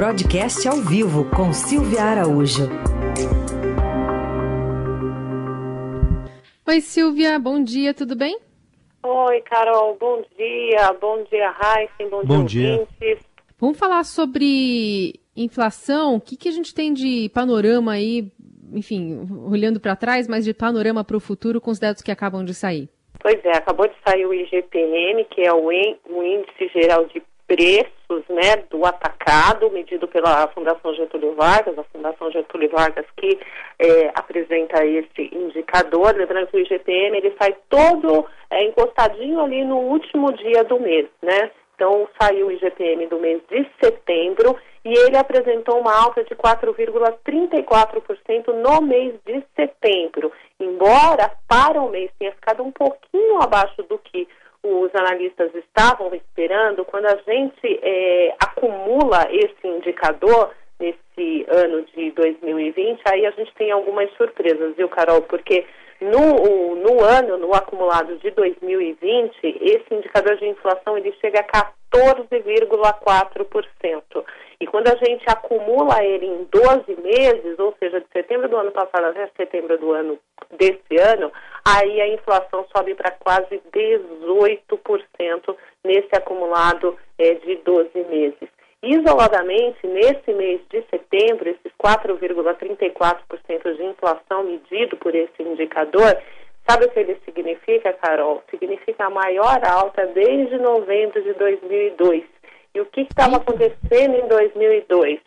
Broadcast ao vivo com Silvia Araújo. Oi, Silvia, bom dia, tudo bem? Oi, Carol, bom dia. Bom dia, Raíssen, bom, bom dia, dia. Vamos falar sobre inflação. O que, que a gente tem de panorama aí, enfim, olhando para trás, mas de panorama para o futuro com os dados que acabam de sair? Pois é, acabou de sair o IGPM, que é o Índice Geral de Preços né, do Atacado, medido pela Fundação Getúlio Vargas, a Fundação Getúlio Vargas que é, apresenta esse indicador. Lembrando que o IGPM ele sai todo é, encostadinho ali no último dia do mês, né? Então, saiu o IGPM do mês de setembro e ele apresentou uma alta de 4,34% no mês de setembro. Embora para o mês tenha ficado um pouquinho abaixo do que os analistas estavam esperando, quando a gente é, acumula esse indicador nesse ano de 2020, aí a gente tem algumas surpresas, viu, Carol? Porque no, no ano, no acumulado de 2020, esse indicador de inflação ele chega a 14,4%. E quando a gente acumula ele em 12 meses, ou seja, de setembro do ano passado até setembro do ano desse ano, aí a inflação sobe para quase 18% nesse acumulado é, de 12 meses. Isoladamente, nesse mês de setembro, esses 4,34% de inflação medido por esse indicador, sabe o que ele significa, Carol? Significa a maior alta desde novembro de 2002. E o que estava acontecendo em 2002?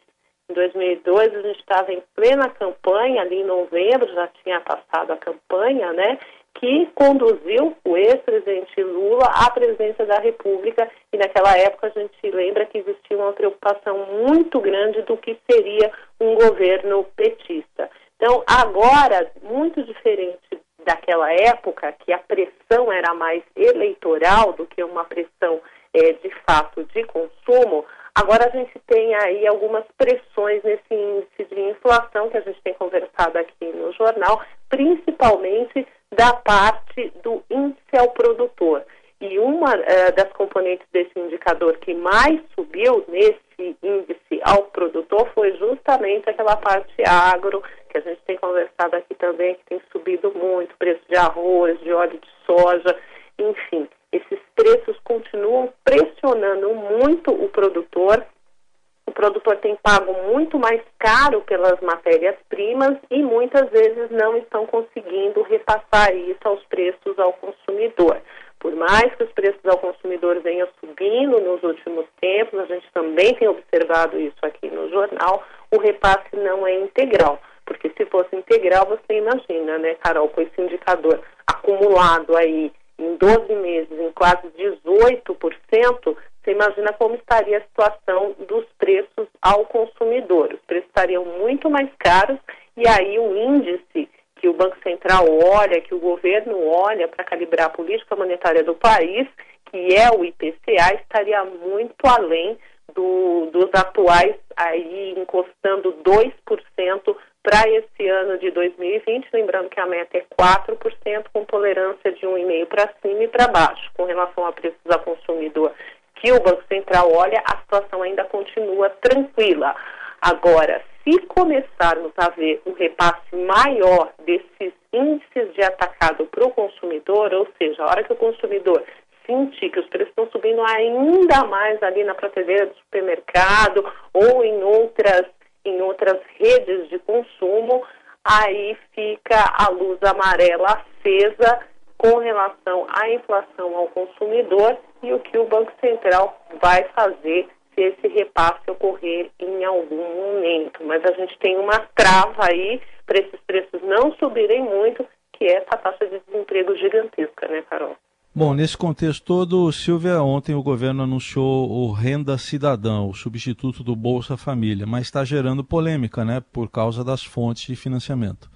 Em 2002, a gente estava em plena campanha, ali em novembro já tinha passado a campanha, né? que conduziu o ex-presidente Lula à presidência da República e naquela época a gente lembra que existia uma preocupação muito grande do que seria um governo petista. Então, agora, muito diferente daquela época, que a pressão era mais eleitoral do que uma pressão é, de fato de consumo, agora a gente tem aí algumas pressões nesse índice de inflação que a gente tem conversado aqui no jornal, principalmente da parte do índice ao produtor. E uma uh, das componentes desse indicador que mais subiu nesse índice ao produtor foi justamente aquela parte agro, que a gente tem conversado aqui também, que tem subido muito, preço de arroz, de óleo de soja, enfim. Esses preços continuam pressionando muito o produtor o produtor tem pago muito mais caro pelas matérias-primas e muitas vezes não estão conseguindo repassar isso aos preços ao consumidor. Por mais que os preços ao consumidor venham subindo nos últimos tempos, a gente também tem observado isso aqui no jornal, o repasse não é integral. Porque se fosse integral, você imagina, né, Carol, com esse indicador acumulado aí em 12 meses em quase 18%, você imagina como estaria a situação dos preços ao consumidor. Os preços estariam muito mais caros e aí o índice que o Banco Central olha, que o governo olha para calibrar a política monetária do país, que é o IPCA, estaria muito além do, dos atuais, aí encostando 2% para esse ano de 2020, lembrando que a meta é 4%, com tolerância de 1,5% para cima e para baixo. Com relação a preços ao consumidor que o Banco Central olha, a situação ainda continua tranquila. Agora, se começarmos a ver um repasse maior desses índices de atacado para o consumidor, ou seja, a hora que o consumidor sentir que os preços estão subindo ainda mais ali na prateleira do supermercado ou em outras, em outras redes de consumo, aí fica a luz amarela acesa com relação à inflação ao consumidor e o que o Banco Central vai fazer se esse repasse ocorrer em algum momento. Mas a gente tem uma trava aí para esses preços não subirem muito, que é essa taxa de desemprego gigantesca, né, Carol? Bom, nesse contexto todo, Silvia, ontem o governo anunciou o Renda Cidadão, o substituto do Bolsa Família, mas está gerando polêmica, né, por causa das fontes de financiamento.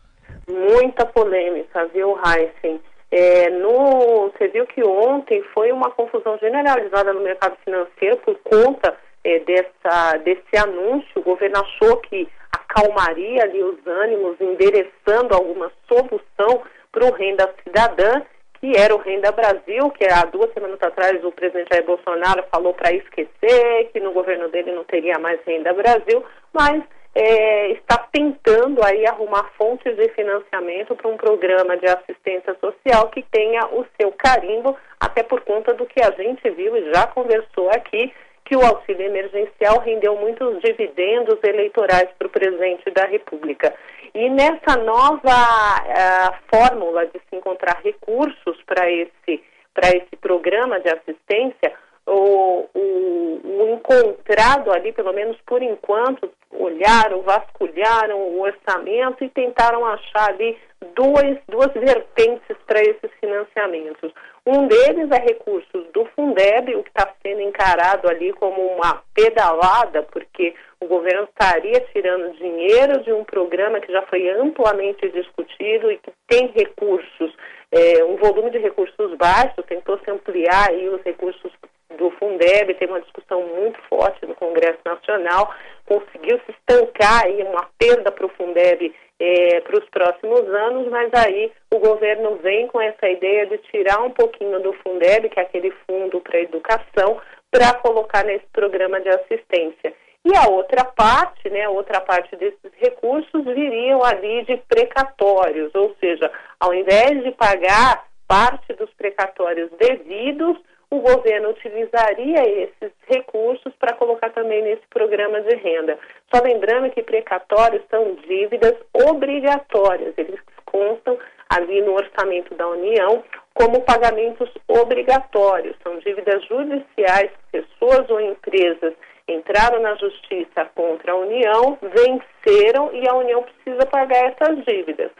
Muita polêmica, viu, Heisen? É, no, você viu que ontem foi uma confusão generalizada no mercado financeiro por conta é, dessa, desse anúncio. O governo achou que acalmaria ali os ânimos, endereçando alguma solução para o renda cidadã, que era o Renda Brasil, que há duas semanas atrás o presidente Jair Bolsonaro falou para esquecer, que no governo dele não teria mais Renda Brasil, mas é, está tentando aí arrumar fontes de financiamento para um programa de assistência social que tenha o seu carimbo, até por conta do que a gente viu e já conversou aqui, que o auxílio emergencial rendeu muitos dividendos eleitorais para o presidente da República. E nessa nova uh, fórmula de se encontrar recursos para esse, esse programa de assistência, o, o, o, encontrado ali, pelo menos por enquanto, olharam, vasculharam o orçamento e tentaram achar ali duas, duas vertentes para esses financiamentos. Um deles é recursos do Fundeb, o que está sendo encarado ali como uma pedalada, porque o governo estaria tirando dinheiro de um programa que já foi amplamente discutido e que tem recursos, é, um volume de recursos baixo, tentou se ampliar aí os recursos do Fundeb, tem uma discussão muito forte no Congresso Nacional, conseguiu se estancar aí uma perda para o Fundeb é, para os próximos anos, mas aí o governo vem com essa ideia de tirar um pouquinho do Fundeb, que é aquele fundo para educação, para colocar nesse programa de assistência. E a outra parte, né, a outra parte desses recursos viriam ali de precatórios, ou seja, ao invés de pagar parte dos precatórios devidos, o governo utilizaria esses recursos para colocar também nesse programa de renda. Só lembrando que precatórios são dívidas obrigatórias, eles constam ali no orçamento da União como pagamentos obrigatórios. São dívidas judiciais pessoas ou empresas entraram na justiça contra a União, venceram e a União precisa pagar essas dívidas.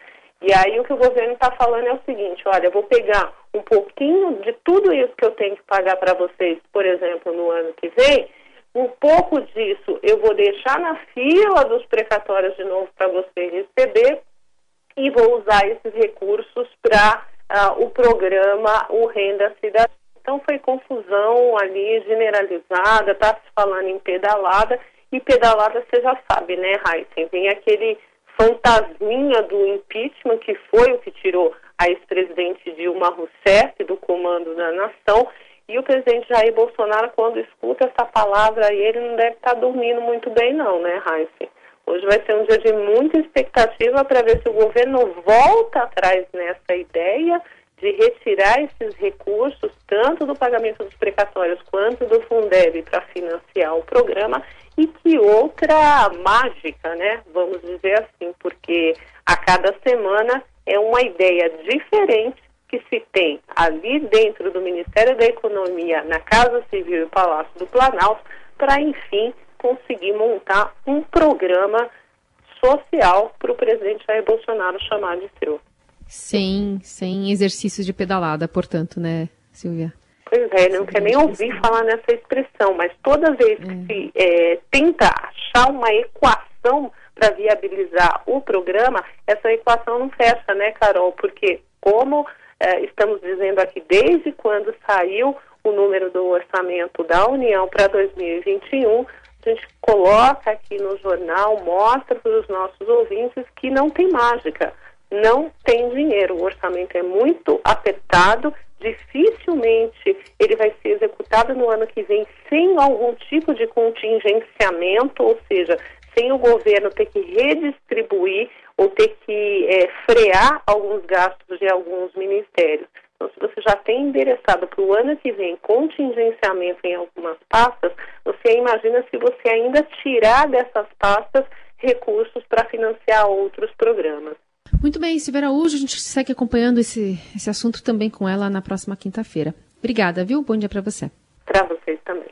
E aí o que o governo está falando é o seguinte, olha, eu vou pegar um pouquinho de tudo isso que eu tenho que pagar para vocês, por exemplo, no ano que vem, um pouco disso eu vou deixar na fila dos precatórios de novo para você receber e vou usar esses recursos para uh, ah, o programa O Renda Cidadã. Então foi confusão ali generalizada, está se falando em pedalada, e pedalada você já sabe, né, Heisen? Vem aquele fantasminha do impeachment, que foi o que tirou a ex-presidente Dilma Rousseff do comando da nação. E o presidente Jair Bolsonaro, quando escuta essa palavra aí, ele não deve estar dormindo muito bem, não, né, Raíssa? Hoje vai ser um dia de muita expectativa para ver se o governo volta atrás nessa ideia de retirar esses recursos, tanto do pagamento dos precatórios quanto do Fundeb, para financiar o programa e que outra mágica, né? Vamos dizer assim, porque a cada semana é uma ideia diferente que se tem ali dentro do Ministério da Economia, na Casa Civil e Palácio do Planalto, para enfim conseguir montar um programa social para o presidente Jair Bolsonaro chamar de seu. Sem, sem exercícios de pedalada, portanto, né, Silvia? Pois é, não quer nem ouvir falar nessa expressão, mas toda vez que é. se é, tenta achar uma equação para viabilizar o programa, essa equação não fecha, né, Carol? Porque, como é, estamos dizendo aqui, desde quando saiu o número do orçamento da União para 2021, a gente coloca aqui no jornal, mostra para os nossos ouvintes que não tem mágica, não tem dinheiro. O orçamento é muito apertado dificilmente ele ser executado no ano que vem sem algum tipo de contingenciamento, ou seja, sem o governo ter que redistribuir ou ter que é, frear alguns gastos de alguns ministérios. Então, se você já tem endereçado para o ano que vem contingenciamento em algumas pastas, você imagina se você ainda tirar dessas pastas recursos para financiar outros programas. Muito bem, Silveira Araújo, a gente segue acompanhando esse, esse assunto também com ela na próxima quinta-feira. Obrigada, viu? Bom dia para você. Para vocês também.